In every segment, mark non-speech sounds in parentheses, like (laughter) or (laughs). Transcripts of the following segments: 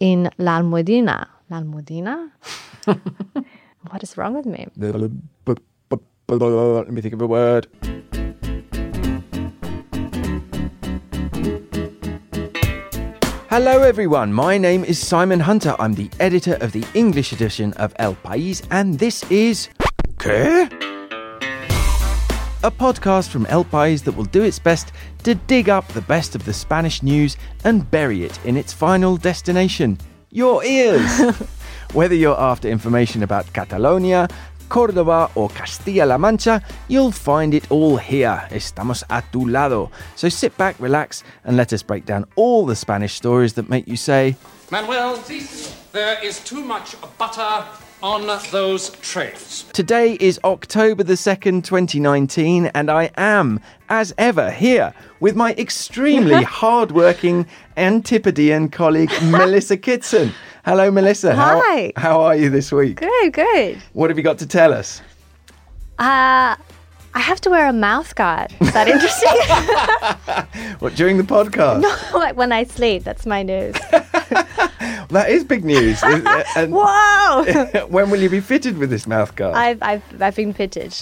In La Almudena. La Almudena? (laughs) what is wrong with me? Let me think of a word. Hello, everyone. My name is Simon Hunter. I'm the editor of the English edition of El País, and this is. ¿Qué? A podcast from El País that will do its best to dig up the best of the Spanish news and bury it in its final destination your ears. (laughs) Whether you're after information about Catalonia, Cordoba or Castilla-La Mancha, you'll find it all here. Estamos a tu lado. So sit back, relax, and let us break down all the Spanish stories that make you say, Manuel, there is too much butter on those trays. Today is October the 2nd, 2019, and I am, as ever, here with my extremely (laughs) hardworking Antipodean colleague, (laughs) Melissa Kitson. Hello, Melissa. Hi. How, how are you this week? Good, good. What have you got to tell us? Uh, I have to wear a mouth guard. Is that interesting? (laughs) What, during the podcast? no, like when I sleep. That's my news. (laughs) That is big news. (laughs) and Whoa! (laughs) when will you be fitted with this mouth guard? I've, I've, I've been fitted.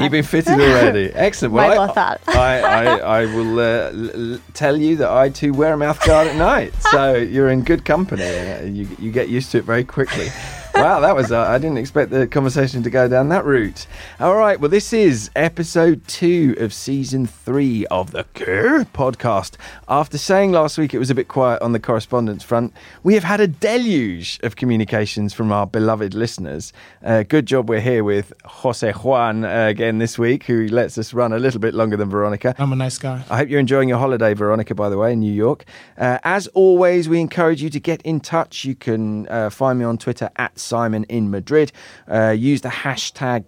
You've been fitted already. Excellent. My I. I, I, I will uh, l- tell you that I too wear a mouth guard at night. So you're in good company. Uh, You, you get used to it very quickly. Wow, that was, uh, I didn't expect the conversation to go down that route. All right, well, this is episode two of season three of the Qué podcast. After saying last week it was a bit quiet on the correspondence front, we have had a deluge of communications from our beloved listeners. Uh, good job we're here with Jose Juan uh, again this week, who lets us run a little bit longer than Veronica. I'm a nice guy. I hope you're enjoying your holiday, Veronica, by the way, in New York. Uh, as always, we encourage you to get in touch. You can uh, find me on Twitter at Simon in Madrid. Uh, use the hashtag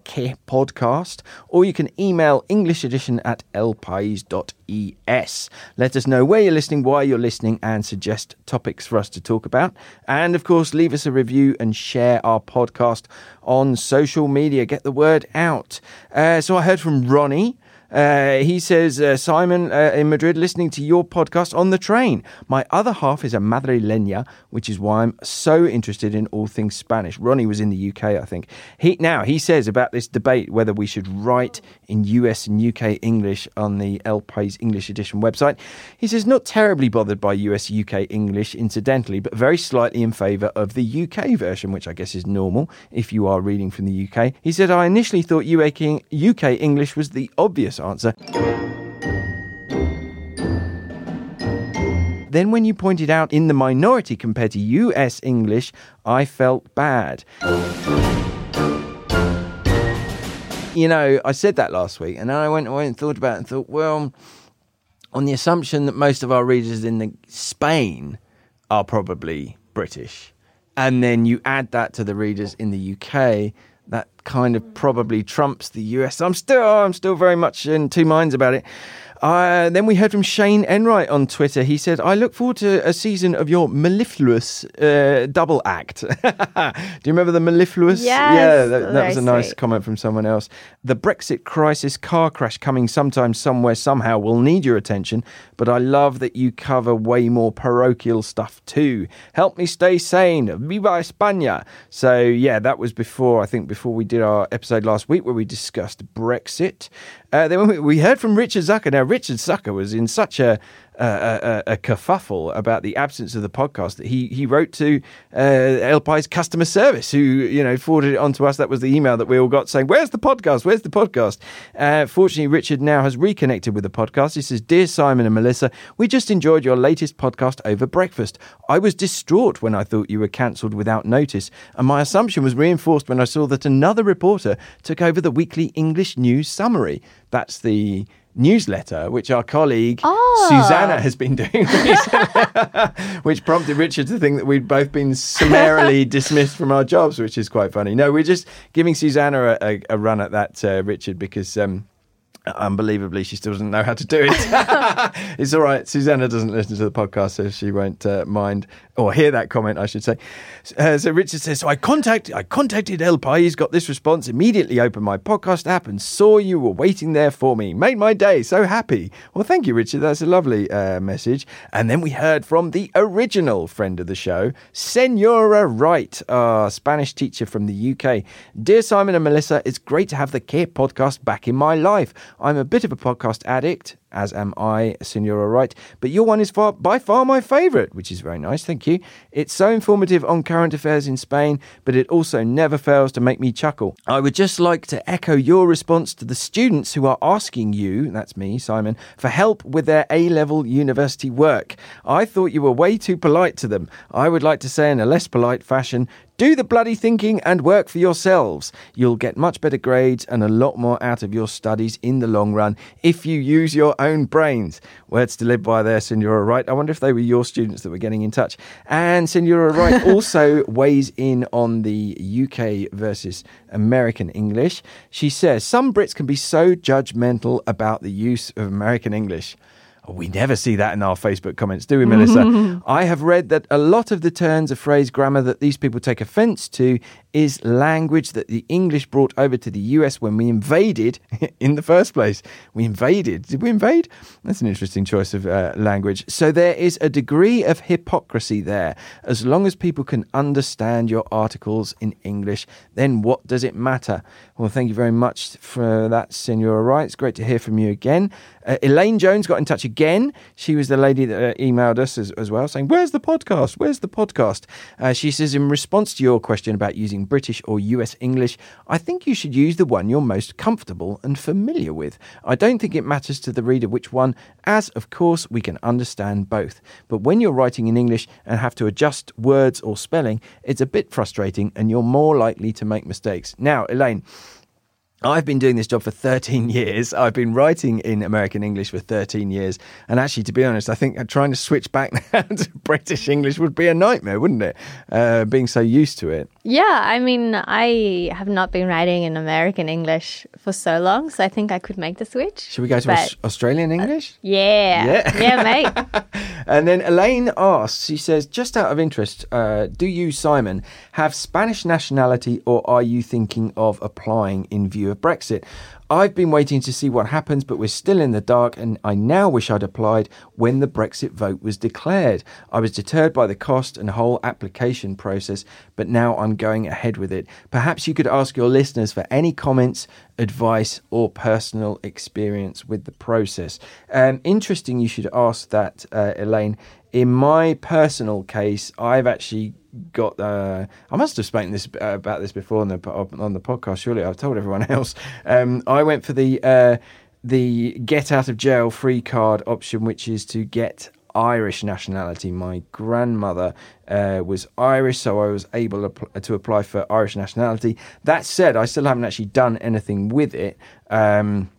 podcast, or you can email English edition at elpais.es. Let us know where you're listening, why you're listening, and suggest topics for us to talk about. And of course, leave us a review and share our podcast on social media. Get the word out. Uh, so I heard from Ronnie. Uh, he says, uh, Simon uh, in Madrid, listening to your podcast on the train. My other half is a madrileña, which is why I'm so interested in all things Spanish. Ronnie was in the UK, I think. He Now, he says about this debate whether we should write in US and UK English on the El País English edition website. He says, not terribly bothered by US UK English, incidentally, but very slightly in favour of the UK version, which I guess is normal if you are reading from the UK. He said, I initially thought UK UK English was the obvious answer. Then, when you pointed out in the minority compared to US English, I felt bad. You know, I said that last week, and then I went, and thought about it and thought, well, on the assumption that most of our readers in the, Spain are probably British, and then you add that to the readers in the UK, that kind of probably trumps the US. I'm still, I'm still very much in two minds about it. Uh, then we heard from Shane Enright on Twitter. He said, I look forward to a season of your mellifluous uh, double act. (laughs) Do you remember the mellifluous? Yes, Yeah, that, that was a nice sweet. comment from someone else. The Brexit crisis car crash coming sometime, somewhere, somehow will need your attention, but I love that you cover way more parochial stuff too. Help me stay sane. Viva España. So, yeah, that was before, I think, before we did our episode last week where we discussed Brexit. Uh, then we- we heard from Richard Zucker. Now, Richard Zucker was in such a a, a, a kerfuffle about the absence of the podcast he he wrote to uh, El País customer service, who you know forwarded it on to us. That was the email that we all got saying, "Where's the podcast? Where's the podcast?" Uh, fortunately, Richard now has reconnected with the podcast. He says, "Dear Simon and Melissa, we just enjoyed your latest podcast over breakfast. I was distraught when I thought you were cancelled without notice, and my assumption was reinforced when I saw that another reporter took over the weekly English news summary. That's the." Newsletter, which our colleague Oh. Susanna has been doing (laughs) which prompted Richard to think that we'd both been summarily (laughs) dismissed from our jobs, which is quite funny. No, we're just giving Susanna a, a, a run at that, uh, Richard, because um, Unbelievably, she still doesn't know how to do it. (laughs) it's all right. Susanna doesn't listen to the podcast, so she won't uh, mind or hear that comment, I should say. Uh, so Richard says, so I contacted, I contacted El País, got this response, immediately opened my podcast app and saw you were waiting there for me. Made my day. So happy. Well, thank you, Richard. That's a lovely uh, message. And then we heard from the original friend of the show, Senora Wright, our Spanish teacher from the UK. Dear Simon and Melissa, it's great to have the Qué podcast back in my life. I'm a bit of a podcast addict, as am I, Senora Wright, but your one is far, by far my favourite, which is very nice, thank you. It's so informative on current affairs in Spain, but it also never fails to make me chuckle. I would just like to echo your response to the students who are asking you, that's me, Simon, for help with their A level university work. I thought you were way too polite to them. I would like to say in a less polite fashion, do the bloody thinking and work for yourselves. You'll get much better grades and a lot more out of your studies in the long run if you use your own brains. Words to live by there, Senora Wright. I wonder if they were your students that were getting in touch. And Senora Wright (laughs) also weighs in on the UK versus American English. She says some Brits can be so judgmental about the use of American English. We never see that in our Facebook comments, do we, Melissa? (laughs) I have read that a lot of the turns of phrase grammar that these people take offense to is language that the English brought over to the US when we invaded (laughs) in the first place. We invaded. Did we invade? That's an interesting choice of uh, language. So there is a degree of hypocrisy there. As long as people can understand your articles in English, then what does it matter? Well, thank you very much for that, Senora Wright. It's great to hear from you again. Uh, Elaine Jones got in touch again. She was the lady that uh, emailed us as, as, well, saying, Where's the podcast? Where's the podcast? Uh, she says, In response to your question about using British or US English, I think you should use the one you're most comfortable and familiar with. I don't think it matters to the reader which one, as of course we can understand both. But when you're writing in English and have to adjust words or spelling, it's a bit frustrating and you're more likely to make mistakes. Now, Elaine, I've been doing this job for 13 (laughs) years. I've been writing in American English for 13 years. And actually, to be honest, I think trying to switch back (laughs) now to British English would be a nightmare, wouldn't it? Uh, being so used to it. Yeah, I mean, I have not been writing in American English for so long, so I think I could make the switch. Should we go to Aus- Australian English? Uh, yeah. Yeah, yeah mate. (laughs) and then Elaine asks, she says, just out of interest, uh, do you, Simon, have Spanish nationality or are you thinking of applying in view of Brexit? I've been waiting to see what happens, but we're still in the dark, and I now wish I'd applied when the Brexit vote was declared. I was deterred by the cost and whole application process, but now I'm going ahead with it. Perhaps you could ask your listeners for any comments, advice, or personal experience with the process. Um, interesting, you should ask that, uh, Elaine. In my personal case, I've actually got. Uh, I must have spoken this uh, about this before on the on the podcast. Surely I've told everyone (laughs) else. Um, I went for the uh, the get out of jail free card option, which is to get Irish nationality. My grandmother uh, was Irish, so I was able to, to, apply for Irish nationality. That said, I still haven't actually done anything with it. Um,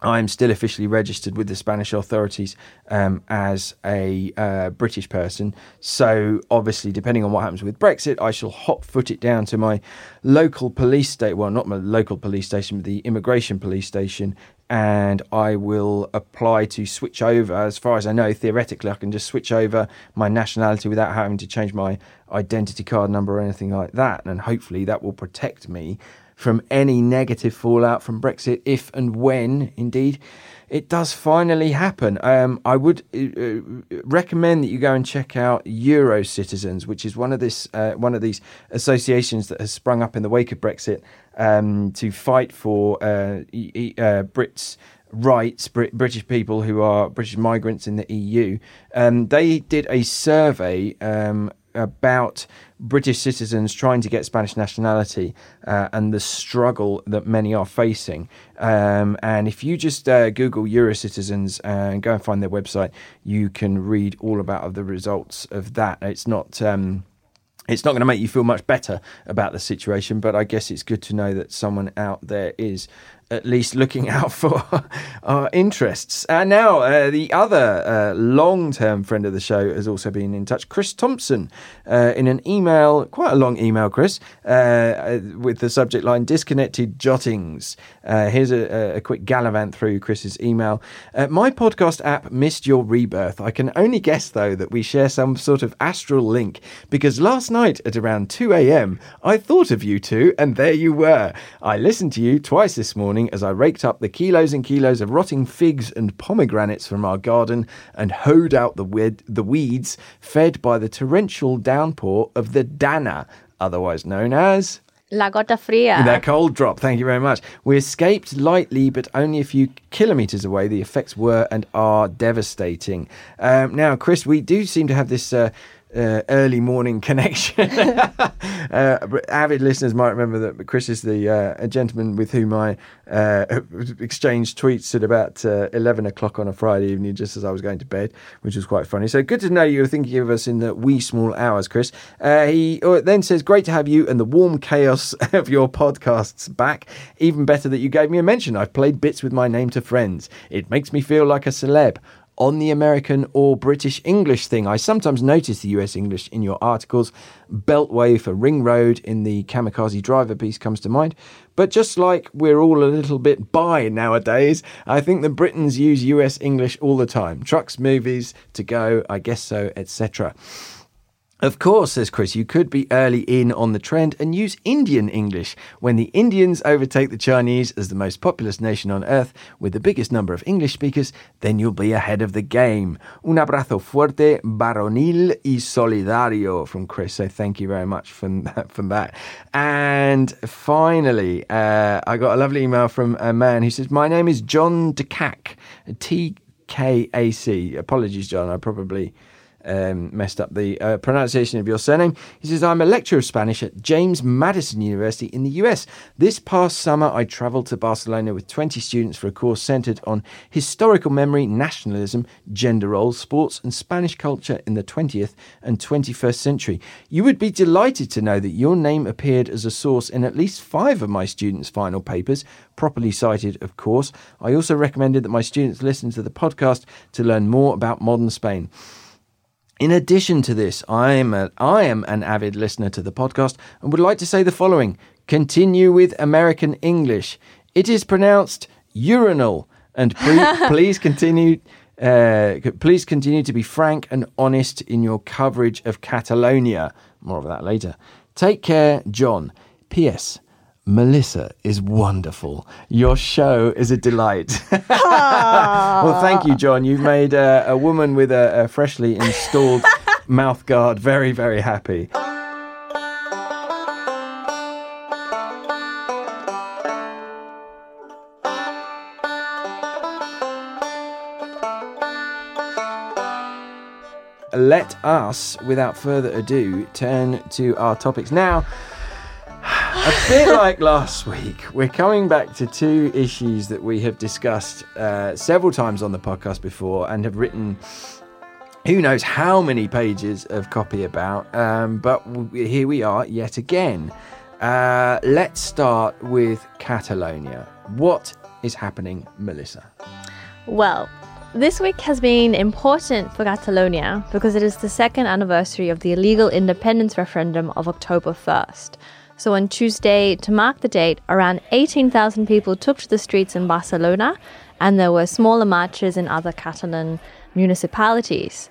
I'm still officially registered with the Spanish authorities um, as a uh, British person. So, obviously, depending on what happens with Brexit, I shall hot foot it down to my local police station. Well, not my local police station, but the immigration police station. And I will apply to switch over. As far as I know, theoretically, I can just switch over my nationality without having to change my identity card number or anything like that. And hopefully, that will protect me from any negative fallout from Brexit if and when, indeed, it does finally happen. Um, I would uh, uh, recommend that you go and check out Euro Citizens, which is one of this uh, one of these associations that has sprung up in the wake of Brexit um, to fight for uh, uh Brits rights, British people who are British migrants in the EU. Um, they did a survey um, about British citizens trying to get Spanish nationality uh, and the struggle that many are facing. Um, and if you just uh, Google Eurocitizens and go and find their website, you can read all about the results of that. It's not. Um, it's not going to make you feel much better about the situation, but I guess it's good to know that someone out there is at least looking (laughs) out for our interests. And now, uh, the other uh, long term friend of the show has also been in touch, Chris Thompson, uh, in an email, quite a long email, Chris, uh, uh, with the subject line Disconnected Jottings. Uh, here's a, a, quick gallivant through Chris's email. my podcast app missed your rebirth. I can only guess, though, that we share some sort of astral link because last night at around 2 a.m., I thought of you two, and there you were. I listened to you twice this morning as I raked up the kilos and kilos of rotting figs and pomegranates from our garden and hoed out the, weed, the weeds fed by the torrential downpour of the Dana, otherwise known as. La Gota Fria. That cold drop. Thank you very much. We escaped lightly, but only a few kilometres away. The effects were and are devastating. Um, now, Chris, we do seem to have this. Uh, uh, early morning (laughs) connection. (laughs) uh, avid listeners might remember that Chris is the uh, gentleman with whom I uh, (laughs) exchanged tweets at about uh, 11 o'clock on a Friday evening, just as I was going to bed, which was quite funny. So good to know you were thinking of us in the wee small hours, Chris. Uh, he then says, Great to have you and the warm chaos of your podcasts back. Even better that you gave me a mention. I've played bits with my name to friends. It makes me feel like a celeb on the American or British English thing. I sometimes notice the US English in your articles. Beltway for Ring Road in the Kamikaze Driver piece comes to mind. But just like we're all a little bit by nowadays, I think the Britons use US English all the time. Trucks, movies, to go, I guess so, etc. Of course, says Chris, you could be early in on the trend and use Indian English. When the Indians overtake the Chinese as the most populous nation on earth with the biggest number of English speakers, then you'll be ahead of the game. Un abrazo fuerte, varonil y solidario from Chris. So thank you very much from (laughs) that. From that. And finally, uh, I got a lovely email from a man who says, My name is John DeCac, T K A C. Apologies, John. I probably um, messed up the uh, pronunciation of your surname. He says, I'm a lecturer of Spanish at James Madison University in the US. This past summer, I traveled to Barcelona with 20 students for a course centered on historical memory, nationalism, gender roles, sports, and Spanish culture in the 20th and 21st century. You would be delighted to know that your name appeared as a source in at least five of my students' final papers, properly cited, of course. I also recommended that my students listen to the podcast to learn more about modern Spain. In addition to this, I am, a, I am an avid listener to the podcast and would like to say the following continue with American English. It is pronounced urinal, and pre- (laughs) please continue. Uh, please continue to be frank and honest in your coverage of Catalonia. More of that later. Take care, John. P.S. Melissa is wonderful. Your show is a delight. (laughs) well, thank you, John. You've made uh, a woman with a, a freshly installed (laughs) mouth guard very, very happy. Let us, without further ado, turn to our topics. Now, a bit like last week, we're coming back to two issues that we have discussed uh, several times on the podcast before and have written who knows how many pages of copy about. Um, but here we are yet again. Uh, let's start with Catalonia. What is happening, Melissa? Well, this week has been important for Catalonia because it is the second anniversary of the illegal independence referendum of October 1st. So on Tuesday, to mark the date, around 18,000 people took to the streets in Barcelona, and there were smaller marches in other Catalan municipalities.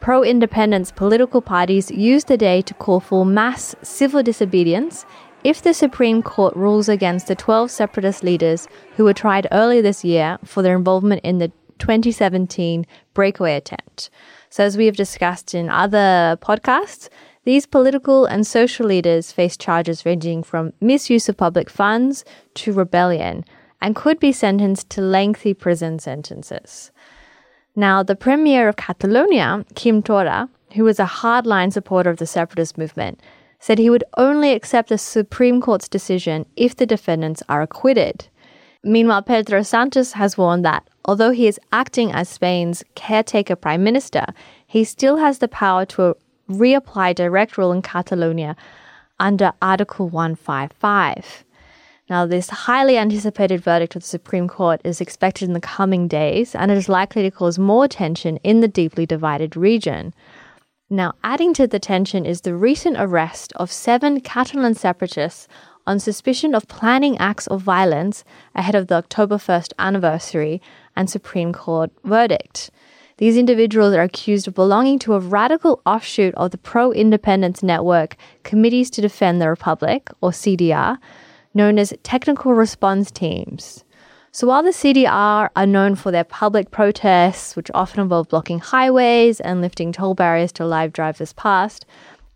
Pro independence political parties used the day to call for mass civil disobedience if the Supreme Court rules against the 12 separatist leaders who were tried earlier this year for their involvement in the 2017 breakaway attempt. So, as we have discussed in other podcasts, these political and social leaders face charges ranging from misuse of public funds to rebellion and could be sentenced to lengthy prison sentences. Now, the Premier of Catalonia, Quim Torra, who was a hardline supporter of the separatist movement, said he would only accept the Supreme Court's decision if the defendants are acquitted. Meanwhile, Pedro Sanchez has warned that although he is acting as Spain's caretaker prime minister, he still has the power to reapply direct rule in Catalonia under Article 155. Now, this highly anticipated verdict of the Supreme Court is expected in the coming days, and it is likely to cause more tension in the deeply divided region. Now, adding to the tension is the recent arrest of seven Catalan separatists on suspicion of planning acts of violence ahead of the October 1st anniversary and Supreme Court verdict. These individuals are accused of belonging to a radical offshoot of the pro independence network Committees to Defend the Republic, or CDR, known as Technical Response Teams. So while the CDR are known for their public protests, which often involve blocking highways and lifting toll barriers to allow drivers past,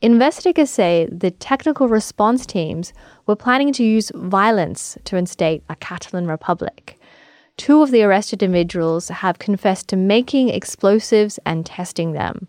investigators say the technical response teams were planning to use violence to instate a Catalan republic. Two of the arrested individuals have confessed to making explosives and testing them.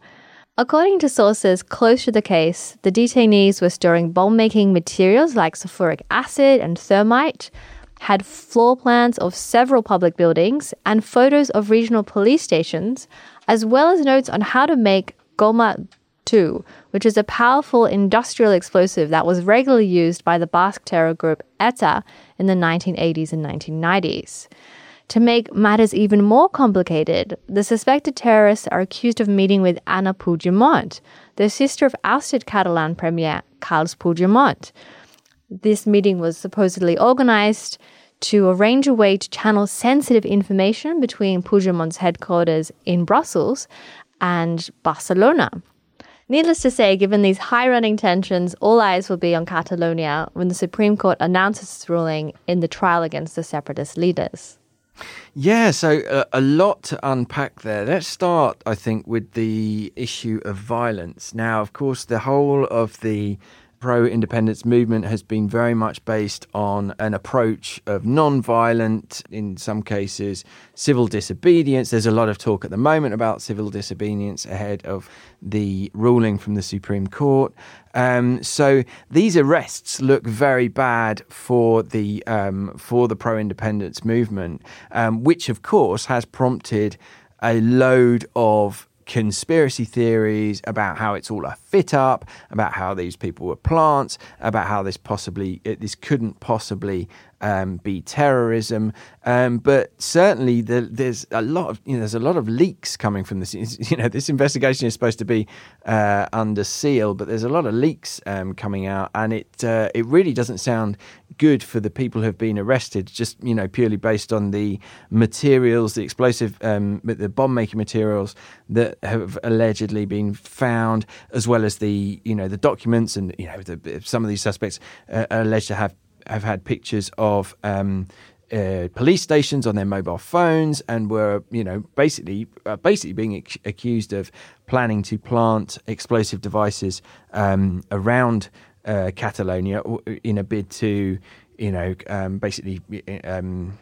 According to sources close to the case, the detainees were storing bomb making materials like sulfuric acid and thermite, had floor plans of several public buildings, and photos of regional police stations, as well as notes on how to make Goma 2, which is a powerful industrial explosive that was regularly used by the Basque terror group ETA in the 1980s and 1990s. To make matters even more complicated, the suspected terrorists are accused of meeting with Anna Puigdemont, the sister of ousted Catalan Premier Carles Puigdemont. This meeting was supposedly organized to arrange a way to channel sensitive information between Puigdemont's headquarters in Brussels and Barcelona. Needless to say, given these high running tensions, all eyes will be on Catalonia when the Supreme Court announces its ruling in the trial against the separatist leaders. Yeah, so uh, a lot to unpack there. Let's start, I think, with the issue of violence. Now, of course, the whole of the pro independence movement has been very much based on an approach of non violent, in some cases, civil disobedience. There's a lot of talk at the moment about civil disobedience ahead of the ruling from the Supreme Court. Um, so these arrests look very bad for the um, for the pro independence movement, um, which of course has prompted a load of conspiracy theories about how it's all a fit up, about how these people were plants, about how this possibly this couldn't possibly um, be terrorism. Um, but certainly the, there's a lot of you know, there's a lot of leaks coming from this. (laughs) You know, this investigation is supposed to be uh, under seal, but there's a lot of leaks um, coming out, and it uh, it really doesn't sound good for the people who have been arrested. Just you know, purely based on the materials, the explosive, um, the bomb making materials that have allegedly been found, as well as the you know the documents and you know the, some of these suspects uh, are alleged to have have had pictures of um, uh, police stations on their mobile phones and were, you know, basically uh, basically being ac- accused of planning to plant explosive devices um, around uh, Catalonia in a bid to, you know, um, basically um,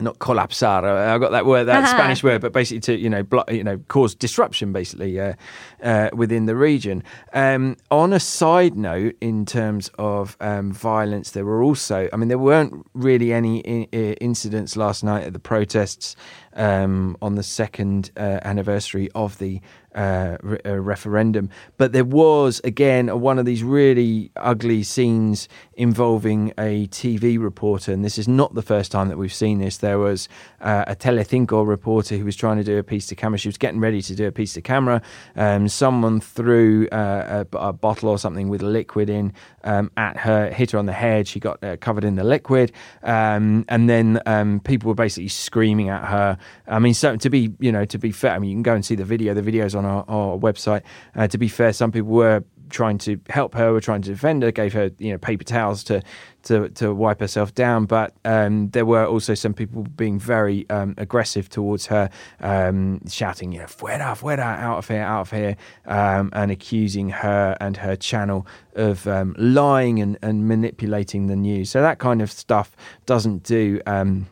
not colapsar. I got that word, that. (laughs) Spanish word, but basically to you know, you know, cause disruption basically uh, uh, within the region. Um, on a side note, in terms of um, violence, there were also, I mean, there weren't really any in- incidents last night at the protests um, on the second uh, anniversary of the uh, re- uh, referendum. But there was, again, one of these really ugly scenes involving a TV reporter. And this is not the first time that we've seen this. There was uh, a Telecinco reporter who was trying to do a piece to camera. She was getting ready to do a piece to camera. Um, someone threw uh, a, a, bottle or something with liquid in um, at her, hit her on the head. She got uh, covered in the liquid. Um, and then um, people were basically screaming at her. I mean, so to be, you know, to be fair, I mean, you can go and see the video. The video's on our, our website. Uh, to be fair, some people were trying to help her, were trying to defend her, gave her you know paper towels to to, to wipe herself down. But um, there were also some people being very um, aggressive towards her, um, shouting you know "fuera, fuera, out of here, out of here," um, and accusing her and her channel of um, lying and, and manipulating the news. So that kind of stuff doesn't do um,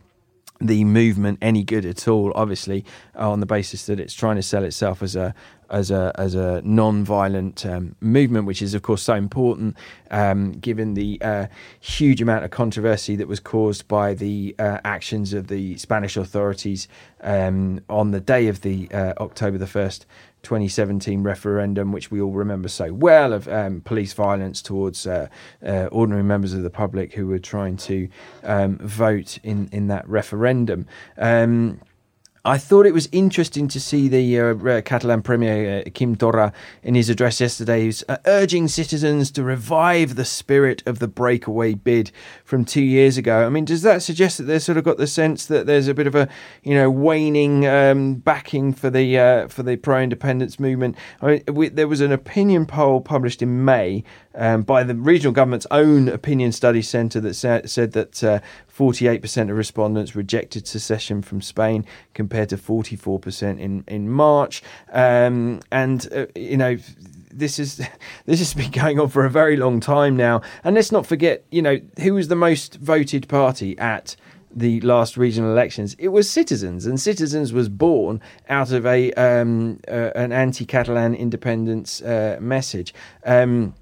the movement any good at all, obviously, on the basis that it's trying to sell itself as a as a as a non-violent um, movement, which is of course so important um, given the uh, huge amount of controversy that was caused by the uh, actions of the Spanish authorities um, on the day of the uh, October the first. 2017 referendum, which we all remember so well, of um, police violence towards uh, uh, ordinary members of the public who were trying to um, vote in, in that referendum. I thought it was interesting to see the uh, Catalan Premier uh, Quim Torra in his address yesterday, uh, urging citizens to revive the spirit of the breakaway bid from two years ago. I mean, does that suggest that they've sort of got the sense that there's a bit of a, you know, waning um, backing for the uh, for the pro-independence movement? I mean, we, there was an opinion poll published in May um, by the regional government's own opinion study centre that sa- said that uh, 48% of respondents rejected secession from Spain compared to 44% in, in March. Um, and, uh, you know, this is (laughs) this has been going on for a very long time now. And let's not forget, you know, who was the most voted party at the last regional elections? It was Citizens, and Citizens was born out of a um, uh, an anti-Catalan independence uh, message. Um,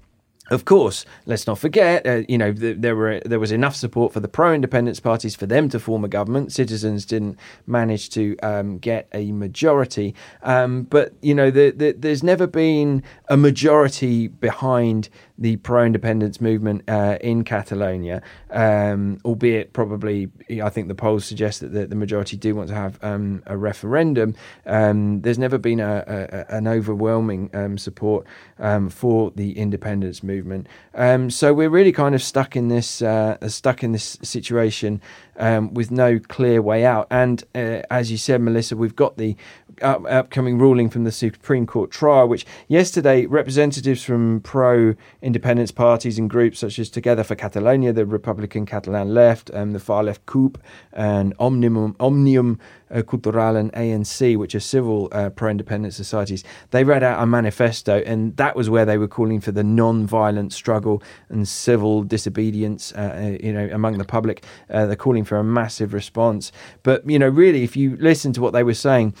of course, let's not forget, uh, you know, th- there were there was enough support for the pro-independence parties for them to form a government. Citizens didn't manage to um, get a majority, um, but you know, the, the, there's never been a majority behind the pro-independence movement uh, in Catalonia, um, albeit probably I think the polls suggest that the, the majority do want to have um, a referendum. Um, there's never been a, a, an overwhelming um, support um, for the independence movement, so we're really kind of stuck in this uh, stuck in this situation with no clear way out. And uh, as you said, Melissa, we've got the up, upcoming ruling from the Supreme Court trial, which yesterday representatives from pro independence parties and groups such as Together for Catalonia, the Republican Catalan left, um, the far left CUP, and Omnium, Omnium uh, Cultural and ANC, which are civil uh, pro independence societies, they read out a manifesto, and that was where they were calling for the non violent struggle and civil disobedience uh, uh, you know, among the public. Uh, they're calling for a massive response. But, you know, really, if you listen to what they were saying,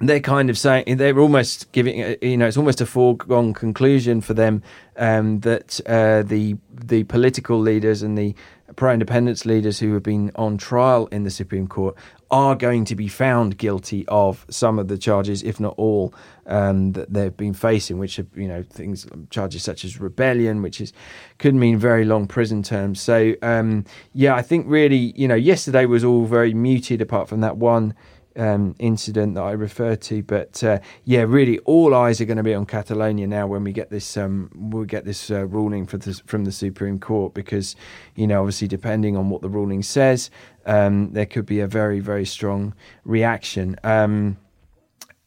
they're kind of saying they're almost giving uh, you know it's almost a foregone conclusion for them um, that uh, the the political leaders and the pro-independence leaders who have been on trial in the Supreme Court are going to be found guilty of some of the charges, if not all, um, that they've been facing, which are you know things charges such as rebellion, which is could mean very long prison terms. So um, yeah, I think really you know yesterday was all very muted apart from that one um, incident that I referred to. But uh, yeah, really, all eyes are going to be on Catalonia now when we get this um, we get this uh, ruling the, from the Supreme Court because you know obviously depending on what the ruling says, um, there could be a very very strong reaction. Um,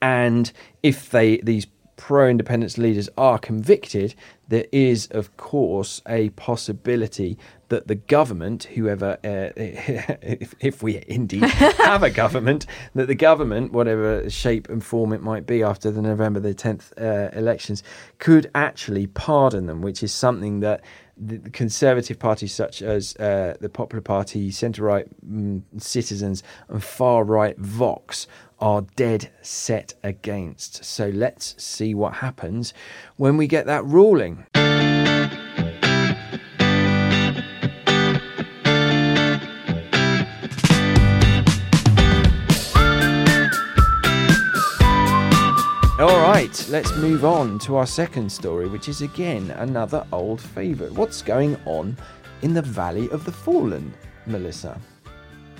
and if they these pro independence leaders are convicted, there is, of course, a possibility that the government, whoever, uh, (laughs) if, if, we indeed have a government, (laughs) that the government, whatever shape and form it might be after the November the 10th uh, elections, could actually pardon them, which is something that the conservative parties such as uh, the Popular Party, centre right um, Citizens, and far right Vox are dead set against. So let's see what happens when we get that ruling. All right, let's move on to our second story, which is again another old favourite. What's going on in the Valley of the Fallen, Melissa?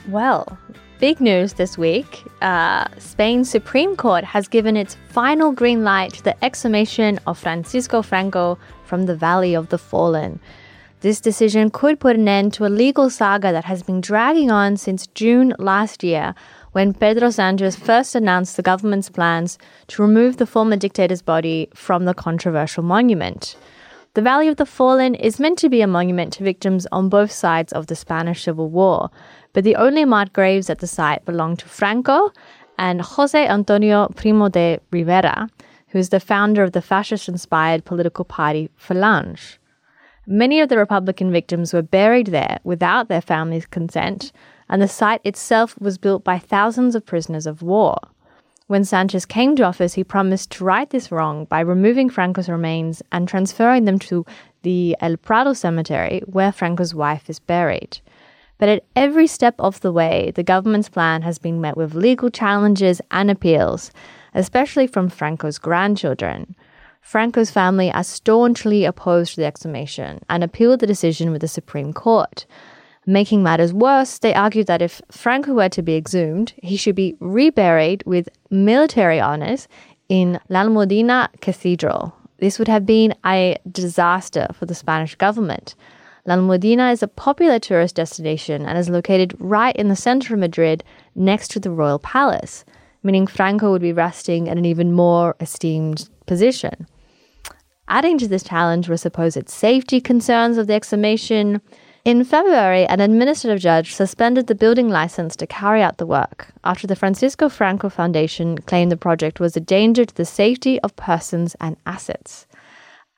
Well, big news this week. Uh, Spain's Supreme Court has given its final green light to the exhumation of Francisco Franco from the Valley of the Fallen. This decision could put an end to a legal saga that has been dragging on since June last year, when Pedro Sanchez first announced the government's plans to remove the former dictator's body from the controversial monument. The Valley of the Fallen is meant to be a monument to victims on both sides of the Spanish Civil War, but the only marked graves at the site belong to Franco and Jose Antonio Primo de Rivera, who is the founder of the fascist inspired political party Falange. Many of the Republican victims were buried there without their families' consent, and the site itself was built by thousands of prisoners of war. When Sanchez came to office, he promised to right this wrong by removing Franco's remains and transferring them to the El Pardo cemetery, where Franco's wife is buried. But at every step of the way, the government's plan has been met with legal challenges and appeals, especially from Franco's grandchildren. Franco's family are staunchly opposed to the exhumation and appealed the decision with the Supreme Court. Making matters worse, they argued that if Franco were to be exhumed, he should be reburied with military honors in La Almudena Cathedral. This would have been a disaster for the Spanish government. La Almudena is a popular tourist destination and is located right in the center of Madrid next to the royal palace, meaning Franco would be resting in an even more esteemed position. Adding to this challenge were supposed safety concerns of the exhumation, in February, an administrative judge suspended the building license to carry out the work after the Francisco Franco Foundation claimed the project was a danger to the safety of persons and assets.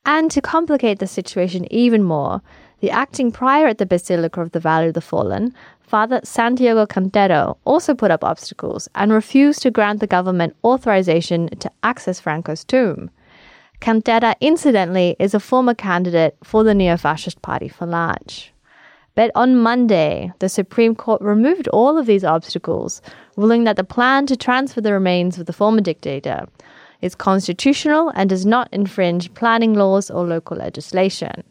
And to complicate the situation even more, the acting prior at the Basilica of the Valley of the Fallen, Father Santiago Cantero, also put up obstacles and refused to grant the government authorization to access Franco's tomb. Cantero, incidentally, is a former candidate for the neo fascist party Falange. But on Monday, the Supreme Court removed all of these obstacles, ruling that the plan to transfer the remains of the former dictator is constitutional and does not infringe planning laws or local legislation.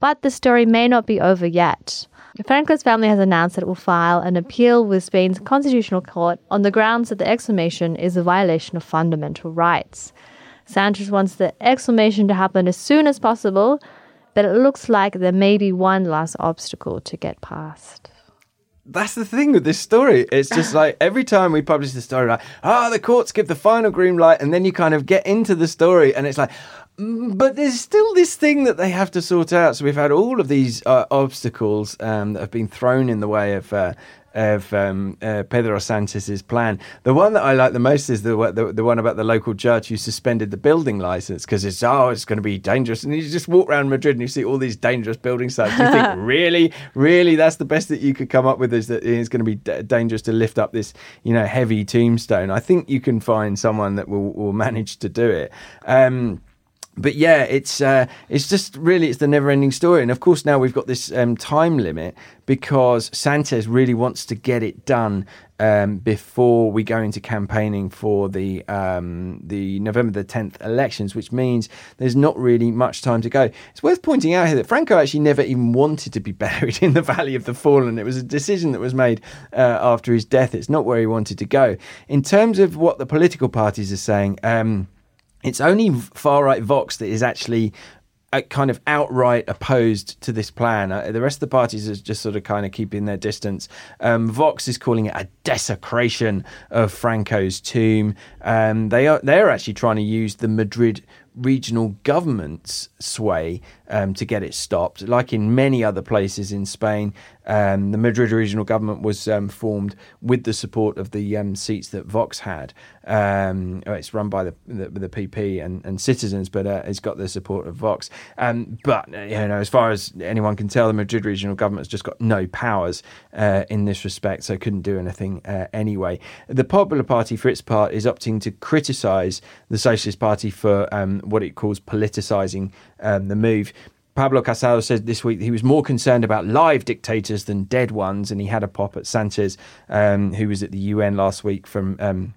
But the story may not be over yet. Franco's family has announced that it will file an appeal with Spain's constitutional court on the grounds that the exhumation is a violation of fundamental rights. Sanchez wants the exhumation to happen as soon as possible but it looks like there may be one last obstacle to get past. That's the thing with this story. It's just like every time we publish the story, like, ah, oh, the courts give the final green light, and then you kind of get into the story, and it's like, but there's still this thing that they have to sort out. So we've had all of these uh, obstacles um, that have been thrown in the way of uh, of um, uh, Pedro Sanchez's plan. The one that I like the most is the, the, the one about the local judge who suspended the building license because it's oh it's going to be dangerous, and you just walk around Madrid and you see all these dangerous building sites. You think (laughs) really, really, that's the best that you could come up with is that it's going to be d- dangerous to lift up this you know heavy tombstone. I think you can find someone that will will manage to do it. Um, but yeah, it's uh, it's just really it's the never-ending story, and of course now we've got this um, time limit because Sanchez really wants to get it done um, before we go into campaigning for the um, the November the tenth elections, which means there's not really much time to go. It's worth pointing out here that Franco actually never even wanted to be (laughs) buried in the Valley of the Fallen. It was a decision that was made uh, after his death. It's not where he wanted to go. In terms of what the political parties are saying. It's only far right Vox that is actually uh, kind of outright opposed to this plan. Uh, the rest of the parties are just sort of kind of keeping their distance. Um, Vox is calling it a desecration of Franco's tomb. Um, they are they're actually trying to use the Madrid regional government's sway um, to get it stopped. Like in many other places in Spain, um, the Madrid regional government was um, formed with the support of the um, seats that Vox had. Um, oh, it's run by the, the, the PP and, and, citizens, but uh, it's got the support of Vox. Um, but you know, as far as anyone can tell, the Madrid regional government has just got no powers uh, in this respect, so couldn't do anything uh, anyway. The Popular Party, for its part, is opting to criticise the Socialist Party for what it calls politicising the move. Pablo Casado said this week he was more concerned about live dictators than dead ones, and he had a pop at Sanchez, um, who was at the UN last week from. Um,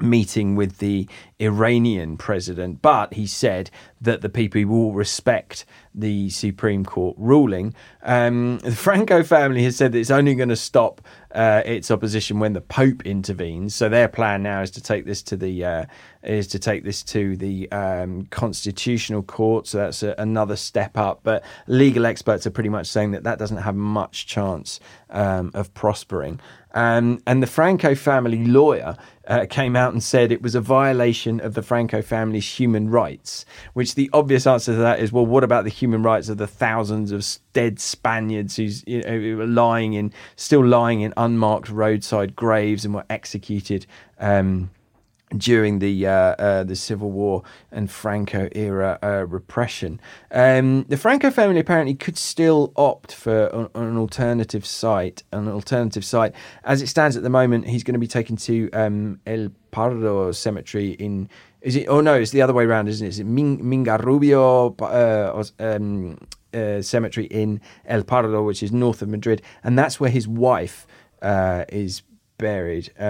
meeting with the Iranian president, but he said that the people will respect the Supreme Court ruling. Um, the Franco family has said that it's only going to stop uh, its opposition when the Pope intervenes. So their plan now is to take this to the uh, is to take this to the um, Constitutional Court. So that's a, another step up. But legal experts are pretty much saying that that doesn't have much chance um, of prospering. Um, and the Franco family lawyer uh, came out and said it was a violation of the Franco family's human rights. Which the obvious answer to that is, well, what about the human rights of the thousands of dead Spaniards who's you know, lying in, still lying in unmarked roadside graves and were executed? Um, during the uh, uh, the Civil War and Franco era uh, repression. Um, the Franco family apparently could still opt for an, an, alternative site. An alternative site, as it stands at the moment, he's going to be taken to um, El Pardo Cemetery in. Is it? Oh no, it's the other way around, isn't it? Is it Ming, Mingorrubio uh, um, uh, Cemetery in El Pardo, which is north of Madrid, and that's where his wife uh, is buried. Uh,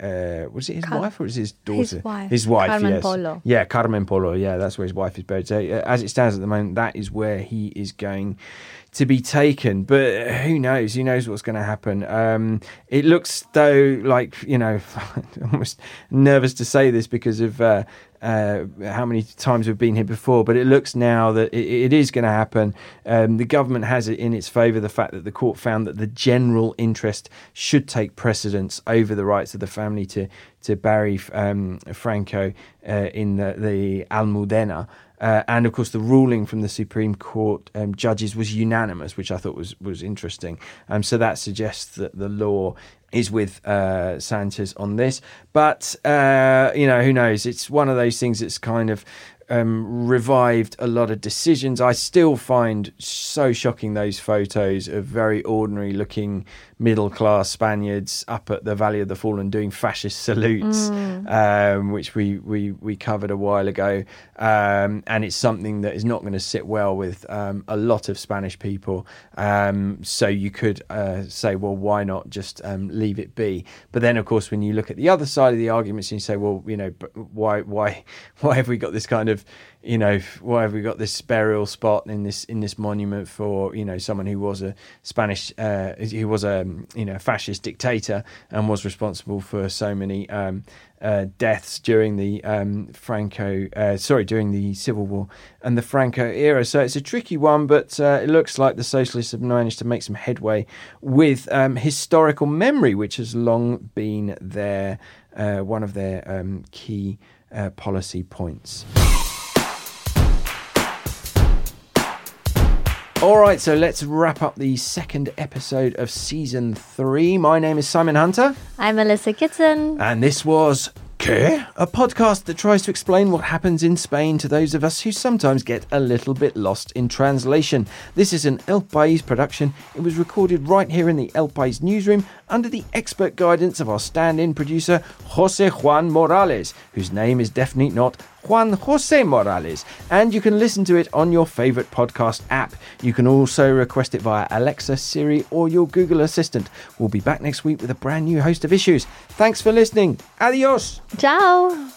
uh, was it his Car- wife or was it his daughter? His wife. His wife. Carmen yes. Polo. Yeah, Carmen Polo. Yeah, that's where his wife is buried. So, uh, as it stands at the moment, that is where he is going to be taken. But who knows? Who knows what's going to happen? Um, it looks though like you know, (laughs) almost nervous to say this because of uh, uh, how many times we've been here before, but it looks now that it, it is going to happen. Um, the government has it in its favour the fact that the court found that the general interest should take precedence over the rights of the family to to bury um, Franco uh, in the, the Almudena. Uh, and of course, the ruling from the Supreme Court um, judges was unanimous, which I thought was was interesting. Um, so that suggests that the law is with uh, Sanchez on this. But uh, you know, who knows? It's one of those things that's kind of um, revived a lot of decisions. I still find so shocking those photos of very ordinary looking middle class Spaniards up at the Valley of the Fallen doing fascist salutes, mm. um, which we, we, we covered a while ago. Um, and it's something that is not going to sit well with um, a lot of Spanish people. Um, so you could uh, say, well, why not just um, leave it be? But then, of course, when you look at the other side of the arguments and you say, well, you know, why, why, (laughs) why have we got this kind of you know, why have we got this burial spot in this in this monument for you know someone who was a Spanish, uh, who was a you know fascist dictator and was responsible for so many um, uh, deaths during the um, Franco, uh, sorry, during the Civil War and the Franco era. So it's a tricky one, but uh, it looks like the socialists have managed to make some headway with um, historical memory, which has long been their uh, one of their um, key uh, policy points. All right, so let's wrap up the second episode of season three. My name is Simon Hunter. I'm Melissa Kitson. And this was Qué? A podcast that tries to explain what happens in Spain to those of us who sometimes get a little bit lost in translation. This is an El País production. It was recorded right here in the El País newsroom under the expert guidance of our stand in producer, Jose Juan Morales, whose name is definitely not Juan Jose Morales, and you can listen to it on your favorite podcast app. You can also request it via Alexa, Siri, or your Google Assistant. We'll be back next week with a brand new host of issues. Thanks for listening. Adios. Ciao.